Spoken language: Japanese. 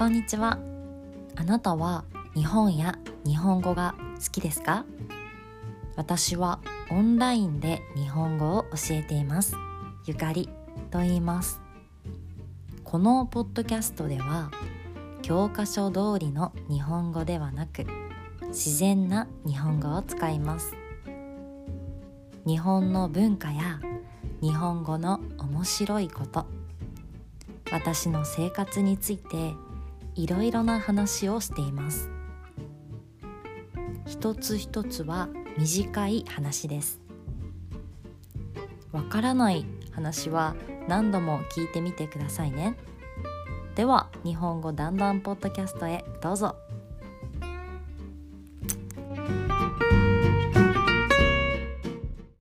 こんにちは。あなたは日本や日本語が好きですか？私はオンラインで日本語を教えています。ゆかりと言います。このポッドキャストでは教科書通りの日本語ではなく自然な日本語を使います。日本の文化や日本語の面白いこと。私の生活についていろいろな話をしています。一つ一つは短い話です。わからない話は何度も聞いてみてくださいね。では日本語だんだんポッドキャストへどうぞ。